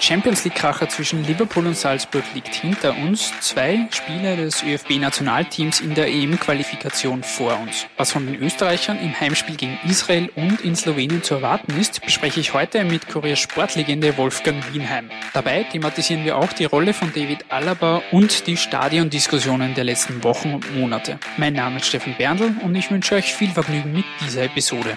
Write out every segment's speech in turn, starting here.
Champions League-Kracher zwischen Liverpool und Salzburg liegt hinter uns. Zwei Spieler des ÖFB-Nationalteams in der EM-Qualifikation vor uns. Was von den Österreichern im Heimspiel gegen Israel und in Slowenien zu erwarten ist, bespreche ich heute mit Kurier Sportlegende Wolfgang Wienheim. Dabei thematisieren wir auch die Rolle von David Alaba und die Stadiondiskussionen der letzten Wochen und Monate. Mein Name ist Steffen Berndl und ich wünsche euch viel Vergnügen mit dieser Episode.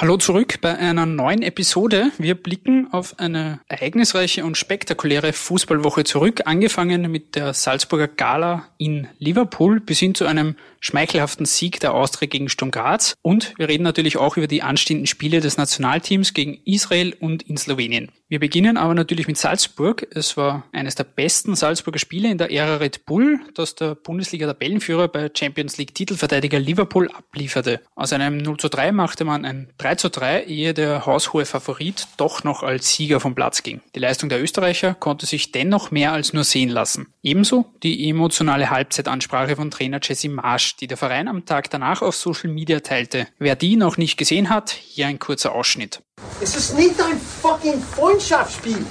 Hallo zurück bei einer neuen Episode. Wir blicken auf eine ereignisreiche und spektakuläre Fußballwoche zurück, angefangen mit der Salzburger Gala in Liverpool bis hin zu einem schmeichelhaften Sieg der Austria gegen Sturm Graz. Und wir reden natürlich auch über die anstehenden Spiele des Nationalteams gegen Israel und in Slowenien. Wir beginnen aber natürlich mit Salzburg. Es war eines der besten Salzburger Spiele in der Ära Red Bull, das der Bundesliga-Tabellenführer bei Champions League-Titelverteidiger Liverpool ablieferte. Aus einem 0 zu 3 machte man ein 3 zu 3, ehe der haushohe Favorit doch noch als Sieger vom Platz ging. Die Leistung der Österreicher konnte sich dennoch mehr als nur sehen lassen. Ebenso die emotionale Halbzeitansprache von Trainer Jesse Marsch die der Verein am Tag danach auf Social Media teilte. Wer die noch nicht gesehen hat, hier ein kurzer Ausschnitt. Es ist nicht ein fucking Freundschaftsspiel.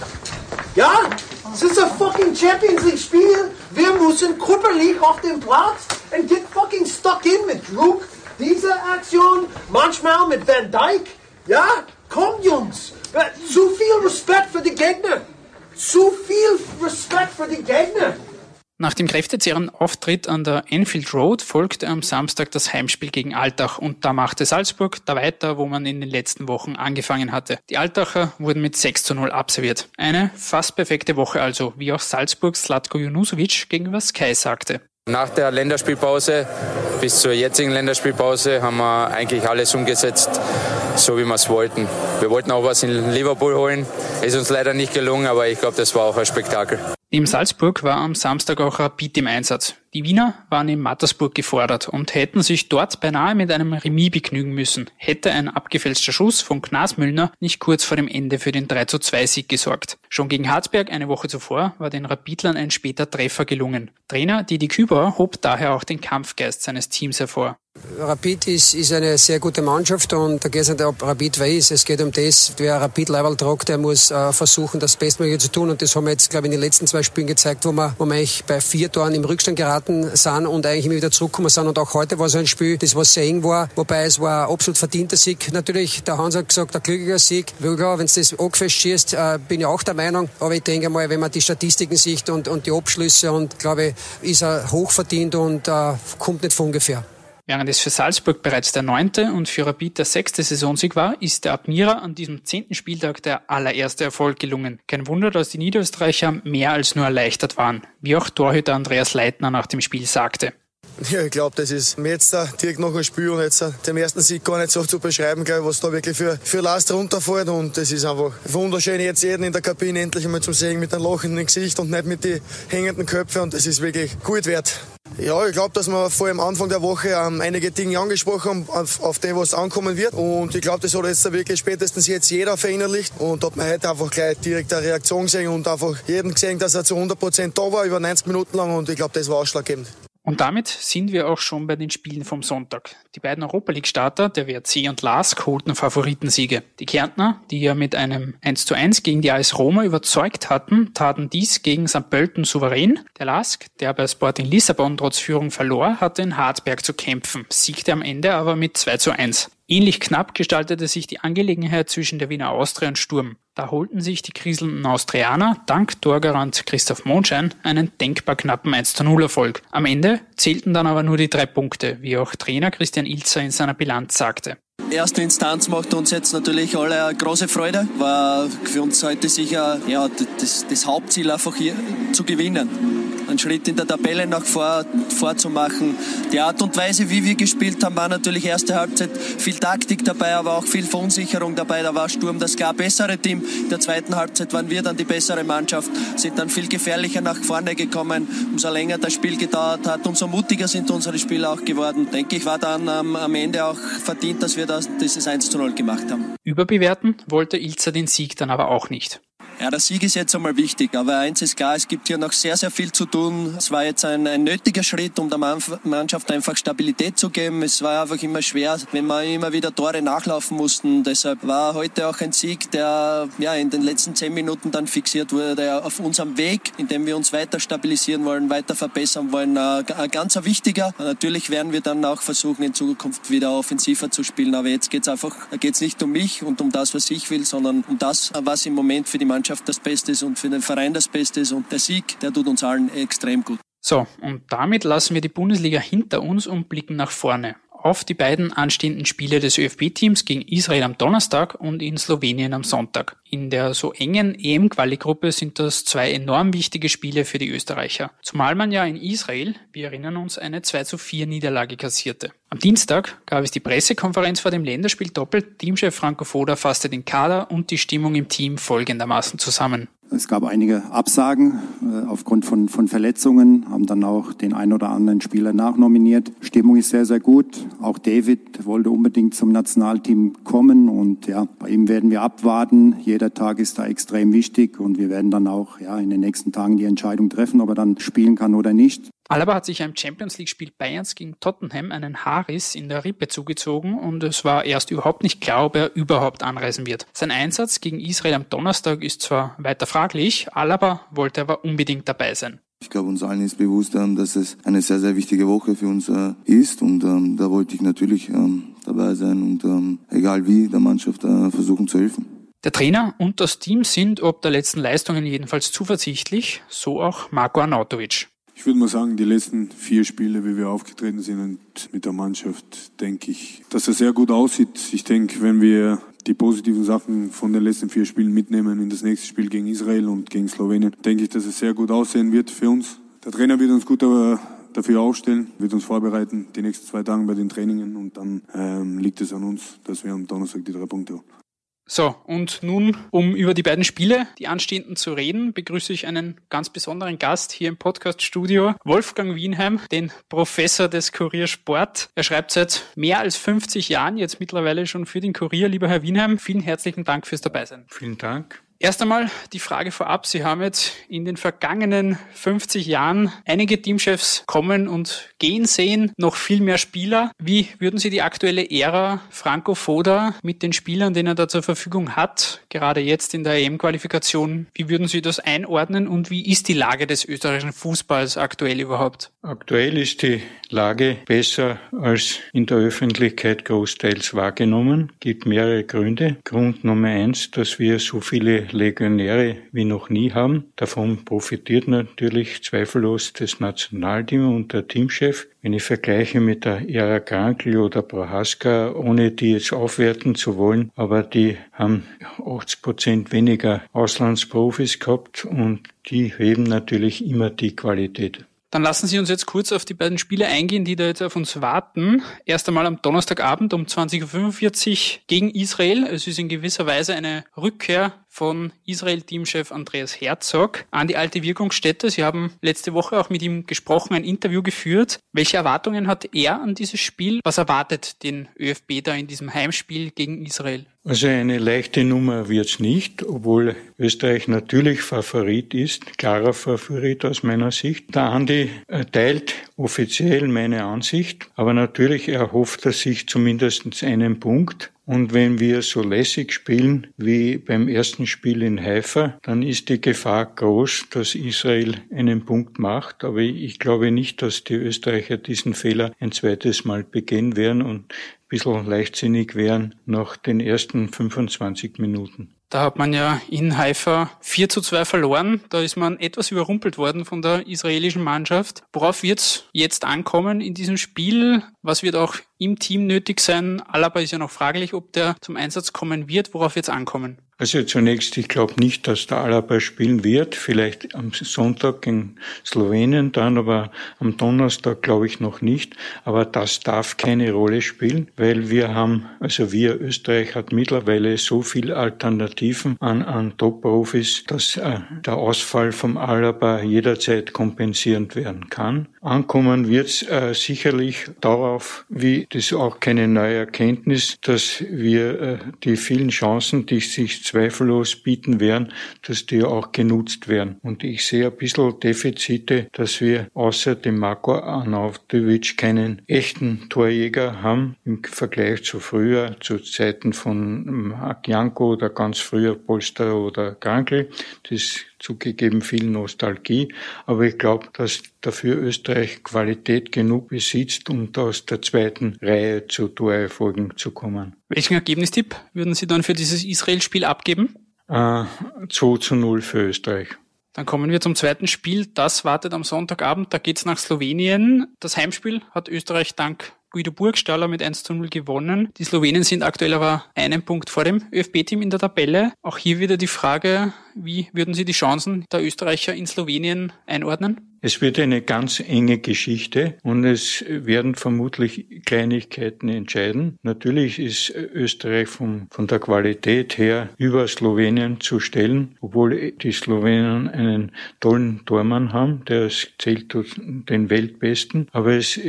Ja, es ist ein fucking Champions League Spiel. Wir müssen körperlich auf dem Platz und get fucking stuck in mit Druck. Diese Aktion, manchmal mit Van Dyke. Ja, komm Jungs. Zu viel Respekt für die Gegner. Zu viel Respekt für die Gegner. Nach dem kräftezehrenden Auftritt an der Enfield Road folgte am Samstag das Heimspiel gegen Altach und da machte Salzburg da weiter, wo man in den letzten Wochen angefangen hatte. Die Altacher wurden mit 6 zu 0 absolviert. Eine fast perfekte Woche also, wie auch Salzburgs Slatko Junusovic gegenüber Sky sagte. Nach der Länderspielpause bis zur jetzigen Länderspielpause haben wir eigentlich alles umgesetzt, so wie wir es wollten. Wir wollten auch was in Liverpool holen, ist uns leider nicht gelungen, aber ich glaube, das war auch ein Spektakel. Neben Salzburg war am Samstag auch Rapid im Einsatz. Die Wiener waren in Mattersburg gefordert und hätten sich dort beinahe mit einem Remis begnügen müssen, hätte ein abgefälschter Schuss von Knasmüllner nicht kurz vor dem Ende für den 3 zu 2 Sieg gesorgt. Schon gegen Harzberg eine Woche zuvor war den Rapidlern ein später Treffer gelungen. Trainer Didi Küber hob daher auch den Kampfgeist seines Teams hervor. Rapid ist, ist eine sehr gute Mannschaft und da geht es nicht, ob Rapid weiß. Es geht um das, wer Rapid Level tragt, der muss äh, versuchen, das Bestmögliche zu tun. Und das haben wir jetzt, glaube ich, in den letzten zwei Spielen gezeigt, wo wir, wo wir eigentlich bei vier Toren im Rückstand geraten sind und eigentlich immer wieder zurückgekommen sind. Und auch heute war so ein Spiel, das was sehr eng war, wobei es war ein absolut verdienter Sieg. Natürlich, der Hans hat gesagt, ein glücklicher Sieg. Wenn es das angefasst schießt, äh, bin ich auch der Meinung. Aber ich denke mal, wenn man die Statistiken sieht und, und die Abschlüsse und glaube ich, ist er hochverdient und äh, kommt nicht von ungefähr. Während es für Salzburg bereits der neunte und für Rapid der sechste Saisonsieg war, ist der Admira an diesem zehnten Spieltag der allererste Erfolg gelungen. Kein Wunder, dass die Niederösterreicher mehr als nur erleichtert waren, wie auch Torhüter Andreas Leitner nach dem Spiel sagte. Ja, ich glaube, das ist jetzt direkt nach dem Spiel und jetzt dem ersten Sieg gar nicht so zu beschreiben, glaube was da wirklich für, für Last runterfällt. Und das ist einfach wunderschön, jetzt jeden in der Kabine endlich einmal zu sehen mit einem lachenden Gesicht und nicht mit den hängenden Köpfen. Und das ist wirklich gut wert. Ja, ich glaube, dass wir vor dem Anfang der Woche ähm, einige Dinge angesprochen haben, auf, auf dem, was ankommen wird. Und ich glaube, das hat jetzt wirklich spätestens jetzt jeder verinnerlicht. Und hat man heute einfach gleich direkt eine Reaktion gesehen und einfach jeden gesehen, dass er zu 100 Prozent da war, über 90 Minuten lang. Und ich glaube, das war ausschlaggebend. Und damit sind wir auch schon bei den Spielen vom Sonntag. Die beiden Europa League-Starter, der WRC und LASK, holten Favoritensiege. Die Kärntner, die ja mit einem 1 zu 1 gegen die AS Roma überzeugt hatten, taten dies gegen St. Pölten souverän. Der LASK, der bei Sporting Lissabon trotz Führung verlor, hatte in Hartberg zu kämpfen, siegte am Ende aber mit 2 zu 1. Ähnlich knapp gestaltete sich die Angelegenheit zwischen der Wiener Austria und Sturm. Da holten sich die kriselnden Austrianer dank Torgarant Christoph Mondschein einen denkbar knappen 1 0 Erfolg. Am Ende zählten dann aber nur die drei Punkte, wie auch Trainer Christian Ilzer in seiner Bilanz sagte. Erste Instanz macht uns jetzt natürlich alle eine große Freude. War für uns heute sicher ja, das, das Hauptziel einfach hier zu gewinnen. Einen Schritt in der Tabelle nach vor, vorzumachen. Die Art und Weise, wie wir gespielt haben, war natürlich erste Halbzeit viel Taktik dabei, aber auch viel Verunsicherung dabei. Da war Sturm das klar bessere Team. In der zweiten Halbzeit waren wir dann die bessere Mannschaft, sind dann viel gefährlicher nach vorne gekommen. Umso länger das Spiel gedauert hat, umso mutiger sind unsere Spieler auch geworden. Denke ich, war dann ähm, am Ende auch verdient, dass wir das, dieses 1 zu 0 gemacht haben. Überbewerten wollte Ilzer den Sieg dann aber auch nicht. Ja, der Sieg ist jetzt einmal wichtig, aber eins ist klar, es gibt hier noch sehr, sehr viel zu tun. Es war jetzt ein, ein nötiger Schritt, um der Mannschaft einfach Stabilität zu geben. Es war einfach immer schwer, wenn wir immer wieder Tore nachlaufen mussten. Deshalb war heute auch ein Sieg, der ja, in den letzten zehn Minuten dann fixiert wurde auf unserem Weg, in dem wir uns weiter stabilisieren wollen, weiter verbessern wollen. Ein ganz wichtiger. Natürlich werden wir dann auch versuchen, in Zukunft wieder offensiver zu spielen. Aber jetzt geht es einfach, geht's nicht um mich und um das, was ich will, sondern um das, was im Moment für die Mannschaft Mannschaft das Beste ist und für den Verein das Beste ist. Und der Sieg, der tut uns allen extrem gut. So, und damit lassen wir die Bundesliga hinter uns und blicken nach vorne auf die beiden anstehenden Spiele des ÖFB-Teams gegen Israel am Donnerstag und in Slowenien am Sonntag. In der so engen EM-Quali-Gruppe sind das zwei enorm wichtige Spiele für die Österreicher. Zumal man ja in Israel, wir erinnern uns, eine 2 zu 4 Niederlage kassierte. Am Dienstag gab es die Pressekonferenz vor dem Länderspiel doppelt. Teamchef Franco Foda fasste den Kader und die Stimmung im Team folgendermaßen zusammen. Es gab einige Absagen äh, aufgrund von, von Verletzungen, haben dann auch den ein oder anderen Spieler nachnominiert. Stimmung ist sehr, sehr gut. Auch David wollte unbedingt zum Nationalteam kommen und ja, bei ihm werden wir abwarten. Jeder Tag ist da extrem wichtig und wir werden dann auch ja, in den nächsten Tagen die Entscheidung treffen, ob er dann spielen kann oder nicht. Alaba hat sich im Champions League-Spiel Bayerns gegen Tottenham einen Haarriss in der Rippe zugezogen und es war erst überhaupt nicht klar, ob er überhaupt anreisen wird. Sein Einsatz gegen Israel am Donnerstag ist zwar weiter fraglich, Alaba wollte aber unbedingt dabei sein. Ich glaube, uns allen ist bewusst, ähm, dass es eine sehr, sehr wichtige Woche für uns äh, ist und ähm, da wollte ich natürlich ähm, dabei sein und egal wie der Mannschaft äh, versuchen zu helfen. Der Trainer und das Team sind ob der letzten Leistungen jedenfalls zuversichtlich, so auch Marco Arnautovic. Ich würde mal sagen, die letzten vier Spiele, wie wir aufgetreten sind und mit der Mannschaft, denke ich, dass es sehr gut aussieht. Ich denke, wenn wir die positiven Sachen von den letzten vier Spielen mitnehmen in das nächste Spiel gegen Israel und gegen Slowenien, denke ich, dass es sehr gut aussehen wird für uns. Der Trainer wird uns gut dafür aufstellen, wird uns vorbereiten die nächsten zwei Tage bei den Trainingen und dann ähm, liegt es an uns, dass wir am Donnerstag die drei Punkte haben. So, und nun, um über die beiden Spiele, die anstehenden, zu reden, begrüße ich einen ganz besonderen Gast hier im Podcast-Studio, Wolfgang Wienheim, den Professor des Kurier Sport. Er schreibt seit mehr als 50 Jahren jetzt mittlerweile schon für den Kurier. Lieber Herr Wienheim, vielen herzlichen Dank fürs Dabeisein. Vielen Dank. Erst einmal die Frage vorab. Sie haben jetzt in den vergangenen 50 Jahren einige Teamchefs kommen und gehen sehen, noch viel mehr Spieler. Wie würden Sie die aktuelle Ära Franco Foda mit den Spielern, den er da zur Verfügung hat, gerade jetzt in der EM-Qualifikation, wie würden Sie das einordnen und wie ist die Lage des österreichischen Fußballs aktuell überhaupt? Aktuell ist die Lage besser als in der Öffentlichkeit großteils wahrgenommen. Gibt mehrere Gründe. Grund Nummer eins, dass wir so viele Legionäre wie noch nie haben. Davon profitiert natürlich zweifellos das Nationalteam und der Teamchef. Wenn ich vergleiche mit der Ära Krankl oder Prohaska, ohne die jetzt aufwerten zu wollen, aber die haben 80 Prozent weniger Auslandsprofis gehabt und die heben natürlich immer die Qualität. Dann lassen Sie uns jetzt kurz auf die beiden Spiele eingehen, die da jetzt auf uns warten. Erst einmal am Donnerstagabend um 20.45 Uhr gegen Israel. Es ist in gewisser Weise eine Rückkehr von Israel-Teamchef Andreas Herzog an die alte Wirkungsstätte. Sie haben letzte Woche auch mit ihm gesprochen, ein Interview geführt. Welche Erwartungen hat er an dieses Spiel? Was erwartet den ÖFB da in diesem Heimspiel gegen Israel? Also eine leichte Nummer wird's nicht, obwohl Österreich natürlich Favorit ist, klarer Favorit aus meiner Sicht. Der Andi teilt offiziell meine Ansicht, aber natürlich erhofft er sich zumindest einen Punkt. Und wenn wir so lässig spielen wie beim ersten Spiel in Haifa, dann ist die Gefahr groß, dass Israel einen Punkt macht. Aber ich glaube nicht, dass die Österreicher diesen Fehler ein zweites Mal begehen werden und ein bisschen leichtsinnig wären nach den ersten 25 Minuten. Da hat man ja in Haifa 4 zu 2 verloren. Da ist man etwas überrumpelt worden von der israelischen Mannschaft. Worauf wird es jetzt ankommen in diesem Spiel? Was wird auch im Team nötig sein? Alaba ist ja noch fraglich, ob der zum Einsatz kommen wird. Worauf wird es ankommen? Also zunächst, ich glaube nicht, dass der Alaba spielen wird. Vielleicht am Sonntag in Slowenien dann, aber am Donnerstag glaube ich noch nicht. Aber das darf keine Rolle spielen, weil wir haben, also wir Österreich hat mittlerweile so viel Alternativen an, an Top-Profis, dass äh, der Ausfall vom Alaba jederzeit kompensierend werden kann. Ankommen wird es äh, sicherlich darauf, wie das auch keine neue Erkenntnis, dass wir äh, die vielen Chancen, die sich zweifellos bieten werden, dass die auch genutzt werden. Und ich sehe ein bisschen Defizite, dass wir außer dem Marco Arnautovic keinen echten Torjäger haben im Vergleich zu früher, zu Zeiten von Marc Janko oder ganz früher Polster oder Krankel. Das zugegeben viel Nostalgie, aber ich glaube, dass dafür Österreich Qualität genug besitzt, um aus der zweiten Reihe zu Torerfolgen zu kommen. Welchen Ergebnistipp würden Sie dann für dieses Israel-Spiel abgeben? Äh, 2 zu 0 für Österreich. Dann kommen wir zum zweiten Spiel. Das wartet am Sonntagabend. Da geht's nach Slowenien. Das Heimspiel hat Österreich dank Guido Burgstaller mit 1 zu 0 gewonnen. Die Slowenen sind aktuell aber einen Punkt vor dem ÖFB-Team in der Tabelle. Auch hier wieder die Frage, wie würden Sie die Chancen der Österreicher in Slowenien einordnen? Es wird eine ganz enge Geschichte und es werden vermutlich Kleinigkeiten entscheiden. Natürlich ist Österreich von, von der Qualität her über Slowenien zu stellen, obwohl die Slowenen einen tollen Tormann haben, der zählt den Weltbesten, aber es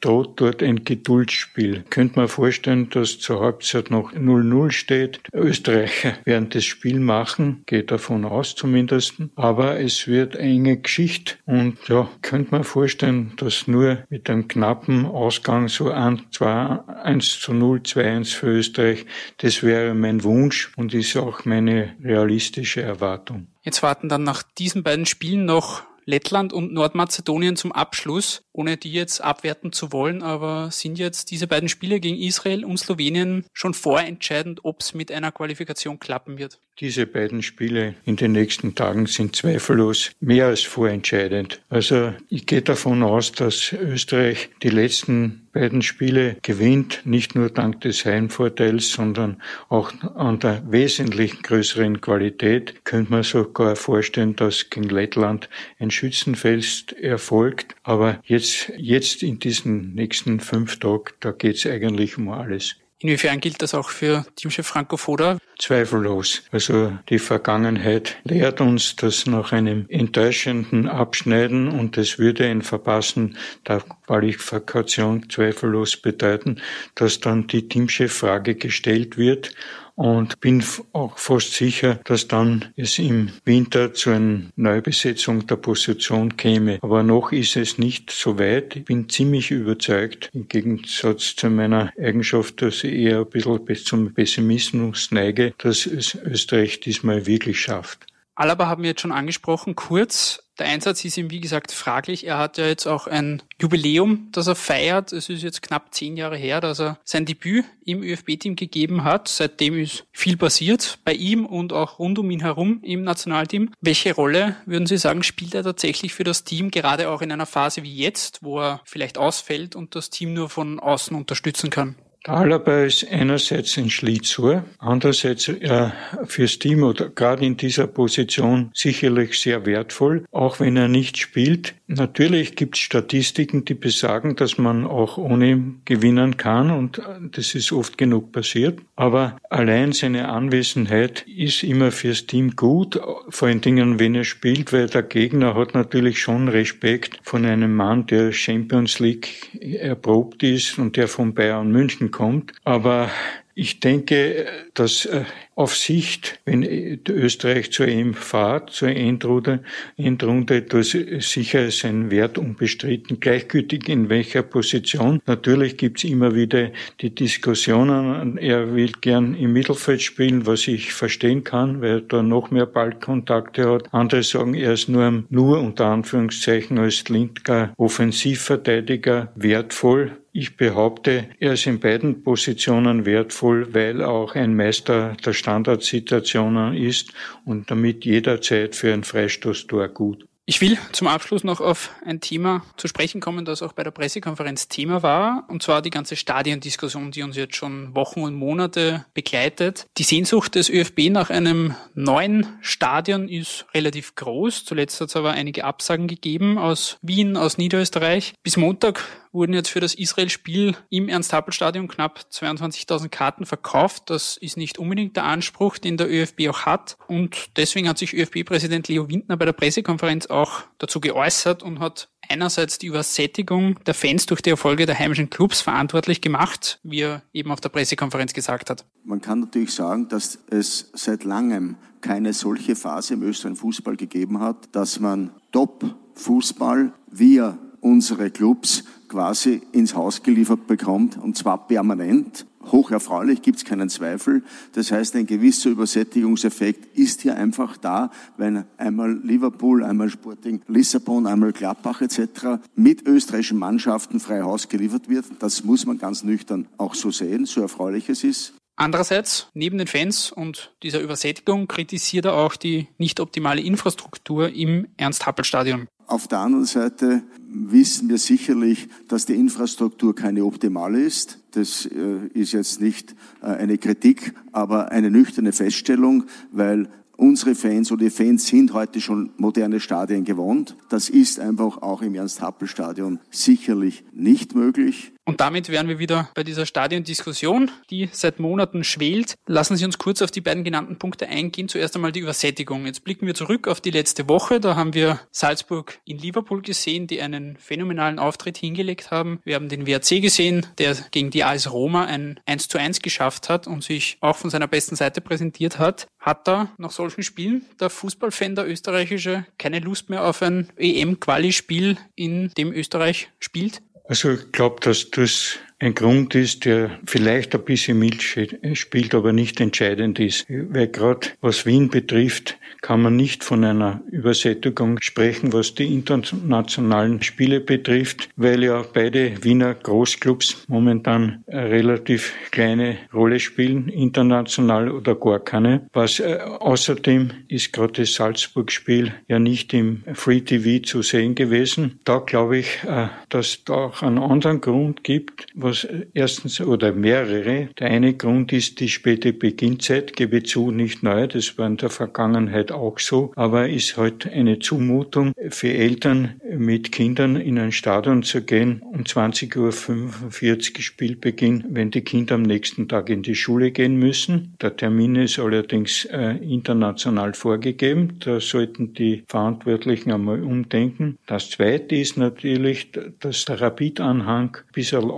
droht dort ein Geduldsspiel. Könnte man vorstellen, dass zur Halbzeit noch 0-0 steht. Österreicher werden das Spiel machen, geht davon aus zumindest, aber es wird enge Geschichte und ja, könnte man vorstellen, dass nur mit einem knappen Ausgang so 1, 2, 1 zu 0, 2, 1 für Österreich, das wäre mein Wunsch und ist auch meine realistische Erwartung. Jetzt warten dann nach diesen beiden Spielen noch Lettland und Nordmazedonien zum Abschluss, ohne die jetzt abwerten zu wollen, aber sind jetzt diese beiden Spiele gegen Israel und Slowenien schon vorentscheidend, ob es mit einer Qualifikation klappen wird? Diese beiden Spiele in den nächsten Tagen sind zweifellos mehr als vorentscheidend. Also ich gehe davon aus, dass Österreich die letzten beiden Spiele gewinnt, nicht nur dank des Heimvorteils, sondern auch an der wesentlich größeren Qualität. Könnte man sogar vorstellen, dass gegen Lettland ein Schützenfest erfolgt. Aber jetzt, jetzt in diesen nächsten fünf Tagen, da geht es eigentlich um alles. Inwiefern gilt das auch für Teamchef Franco Foda? Zweifellos. Also die Vergangenheit lehrt uns, dass nach einem enttäuschenden Abschneiden und es würde ein Verpassen der Qualifikation zweifellos bedeuten, dass dann die Teamchef-Frage gestellt wird und bin auch fast sicher, dass dann es im Winter zu einer Neubesetzung der Position käme. Aber noch ist es nicht so weit. Ich bin ziemlich überzeugt, im Gegensatz zu meiner Eigenschaft, dass ich eher ein bisschen bis zum Pessimismus neige, dass es Österreich diesmal wirklich schafft. Alaba haben wir jetzt schon angesprochen, kurz. Der Einsatz ist ihm, wie gesagt, fraglich. Er hat ja jetzt auch ein Jubiläum, das er feiert. Es ist jetzt knapp zehn Jahre her, dass er sein Debüt im ÖFB-Team gegeben hat. Seitdem ist viel passiert bei ihm und auch rund um ihn herum im Nationalteam. Welche Rolle, würden Sie sagen, spielt er tatsächlich für das Team, gerade auch in einer Phase wie jetzt, wo er vielleicht ausfällt und das Team nur von außen unterstützen kann? Alaba ist einerseits ein Schlitzohr, andererseits äh, fürs Team oder gerade in dieser Position sicherlich sehr wertvoll, auch wenn er nicht spielt. Natürlich gibt es Statistiken, die besagen, dass man auch ohne gewinnen kann und äh, das ist oft genug passiert. Aber allein seine Anwesenheit ist immer fürs Team gut, vor allen Dingen, wenn er spielt, weil der Gegner hat natürlich schon Respekt von einem Mann, der Champions League erprobt ist und der von Bayern München kommt. Aber ich denke, dass äh, auf Sicht, wenn Österreich zur EM fahrt, zur Endrunde, Endrunde, das sicher sein Wert unbestritten. Gleichgültig in welcher Position. Natürlich gibt's immer wieder die Diskussionen. Er will gern im Mittelfeld spielen, was ich verstehen kann, weil er da noch mehr Ballkontakte hat. Andere sagen, er ist nur, nur unter Anführungszeichen als linker Offensivverteidiger wertvoll. Ich behaupte, er ist in beiden Positionen wertvoll, weil auch ein Meister der Standardsituationen ist und damit jederzeit für ein Freistoßtor gut. Ich will zum Abschluss noch auf ein Thema zu sprechen kommen, das auch bei der Pressekonferenz Thema war, und zwar die ganze Stadiendiskussion, die uns jetzt schon Wochen und Monate begleitet. Die Sehnsucht des ÖFB nach einem neuen Stadion ist relativ groß. Zuletzt hat es aber einige Absagen gegeben aus Wien, aus Niederösterreich. Bis Montag wurden jetzt für das Israel-Spiel im Ernst-Happel-Stadion knapp 22.000 Karten verkauft. Das ist nicht unbedingt der Anspruch, den der ÖFB auch hat. Und deswegen hat sich ÖFB-Präsident Leo Windner bei der Pressekonferenz auch dazu geäußert und hat einerseits die Übersättigung der Fans durch die Erfolge der heimischen Clubs verantwortlich gemacht, wie er eben auf der Pressekonferenz gesagt hat. Man kann natürlich sagen, dass es seit langem keine solche Phase im österreichischen Fußball gegeben hat, dass man Top-Fußball via unsere Clubs quasi ins Haus geliefert bekommt, und zwar permanent. Hocherfreulich, gibt es keinen Zweifel. Das heißt, ein gewisser Übersättigungseffekt ist hier einfach da, wenn einmal Liverpool, einmal Sporting Lissabon, einmal Gladbach etc. mit österreichischen Mannschaften frei Haus geliefert wird. Das muss man ganz nüchtern auch so sehen, so erfreulich es ist. Andererseits, neben den Fans und dieser Übersättigung kritisiert er auch die nicht optimale Infrastruktur im Ernst-Happel-Stadion. Auf der anderen Seite wissen wir sicherlich, dass die Infrastruktur keine optimale ist. Das äh, ist jetzt nicht äh, eine Kritik, aber eine nüchterne Feststellung, weil unsere Fans oder die Fans sind heute schon moderne Stadien gewohnt. Das ist einfach auch im Ernst-Happel-Stadion sicherlich nicht möglich. Und damit wären wir wieder bei dieser Stadiondiskussion, die seit Monaten schwelt. Lassen Sie uns kurz auf die beiden genannten Punkte eingehen. Zuerst einmal die Übersättigung. Jetzt blicken wir zurück auf die letzte Woche. Da haben wir Salzburg in Liverpool gesehen, die einen phänomenalen Auftritt hingelegt haben. Wir haben den WRC gesehen, der gegen die AS Roma ein 1 zu 1 geschafft hat und sich auch von seiner besten Seite präsentiert hat. Hat da nach solchen Spielen der Fußballfan, der österreichische, keine Lust mehr auf ein EM-Quali-Spiel, in dem Österreich spielt? Also ich glaube, dass das ein Grund ist, der vielleicht ein bisschen mild spielt, aber nicht entscheidend ist. Weil gerade was Wien betrifft, kann man nicht von einer Übersättigung sprechen, was die internationalen Spiele betrifft, weil ja beide Wiener Großclubs momentan eine relativ kleine Rolle spielen, international oder gar keine. Was äh, außerdem ist gerade das Salzburg-Spiel ja nicht im Free TV zu sehen gewesen. Da glaube ich, äh, dass da auch einen anderen Grund gibt, was erstens oder mehrere. Der eine Grund ist die späte Beginnzeit, gebe zu, nicht neu, das war in der Vergangenheit auch so, aber ist halt eine Zumutung für Eltern mit Kindern in ein Stadion zu gehen um 20.45 Uhr Spielbeginn, wenn die Kinder am nächsten Tag in die Schule gehen müssen. Der Termin ist allerdings äh, international vorgegeben, da sollten die Verantwortlichen einmal umdenken. Das zweite ist natürlich, dass der Rapid-Anhang ein bisschen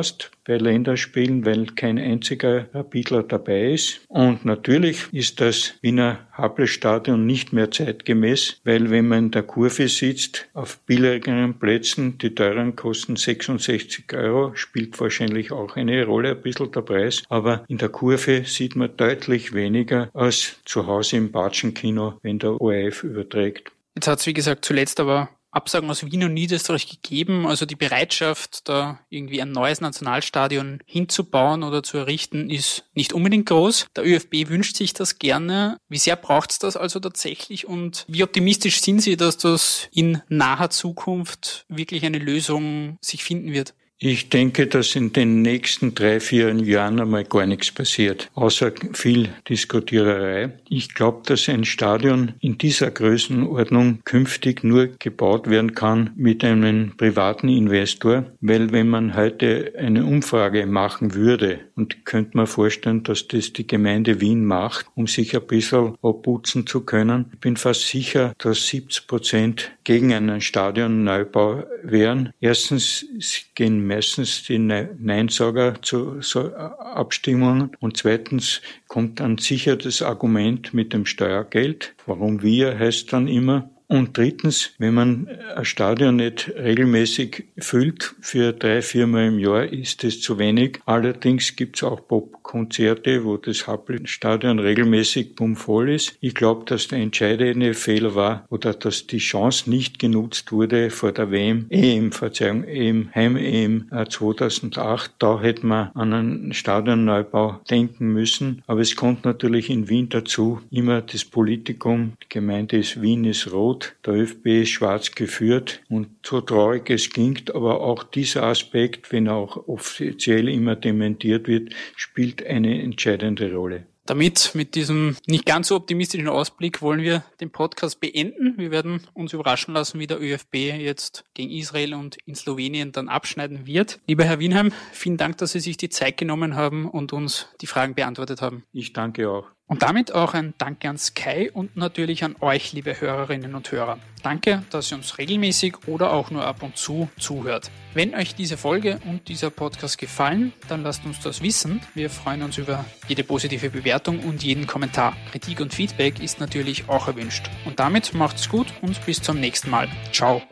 auslässt bei Länderspielen, weil kein einziger Rapidler dabei ist. Und natürlich ist das Wiener Happelstadion nicht mehr zeitgemäß, weil wenn man in der Kurve sitzt, auf billigeren Plätzen, die teuren kosten 66 Euro, spielt wahrscheinlich auch eine Rolle, ein bisschen der Preis, aber in der Kurve sieht man deutlich weniger als zu Hause im Batschenkino, wenn der ORF überträgt. Jetzt hat es, wie gesagt, zuletzt aber Absagen aus Wien und Niederösterreich gegeben. Also die Bereitschaft, da irgendwie ein neues Nationalstadion hinzubauen oder zu errichten, ist nicht unbedingt groß. Der ÖFB wünscht sich das gerne. Wie sehr braucht es das also tatsächlich und wie optimistisch sind Sie, dass das in naher Zukunft wirklich eine Lösung sich finden wird? Ich denke, dass in den nächsten drei, vier Jahren einmal gar nichts passiert, außer viel Diskutiererei. Ich glaube, dass ein Stadion in dieser Größenordnung künftig nur gebaut werden kann mit einem privaten Investor, weil wenn man heute eine Umfrage machen würde, und könnte man vorstellen, dass das die Gemeinde Wien macht, um sich ein bisschen abputzen zu können, ich bin fast sicher, dass 70 Prozent gegen einen Stadionneubau wären. Erstens gehen meistens die Neinsager zu so Abstimmungen und zweitens kommt dann sicher das Argument mit dem Steuergeld. Warum wir heißt dann immer. Und drittens, wenn man ein Stadion nicht regelmäßig füllt für drei, viermal im Jahr, ist das zu wenig. Allerdings gibt es auch Popkonzerte, wo das Happelstadion regelmäßig bummvoll ist. Ich glaube, dass der entscheidende Fehler war oder dass die Chance nicht genutzt wurde vor der WM, EM, Verzeihung, EM, Heim-EM 2008. Da hätte man an einen Stadionneubau denken müssen. Aber es kommt natürlich in Wien dazu immer das Politikum. Die Gemeinde ist Wien ist rot rot, der ÖFB ist schwarz geführt und so traurig es klingt, aber auch dieser Aspekt, wenn er auch offiziell immer dementiert wird, spielt eine entscheidende Rolle. Damit, mit diesem nicht ganz so optimistischen Ausblick, wollen wir den Podcast beenden. Wir werden uns überraschen lassen, wie der ÖFB jetzt gegen Israel und in Slowenien dann abschneiden wird. Lieber Herr Wienheim, vielen Dank, dass Sie sich die Zeit genommen haben und uns die Fragen beantwortet haben. Ich danke auch. Und damit auch ein Danke an Sky und natürlich an euch, liebe Hörerinnen und Hörer. Danke, dass ihr uns regelmäßig oder auch nur ab und zu zuhört. Wenn euch diese Folge und dieser Podcast gefallen, dann lasst uns das wissen. Wir freuen uns über jede positive Bewertung und jeden Kommentar. Kritik und Feedback ist natürlich auch erwünscht. Und damit macht's gut und bis zum nächsten Mal. Ciao.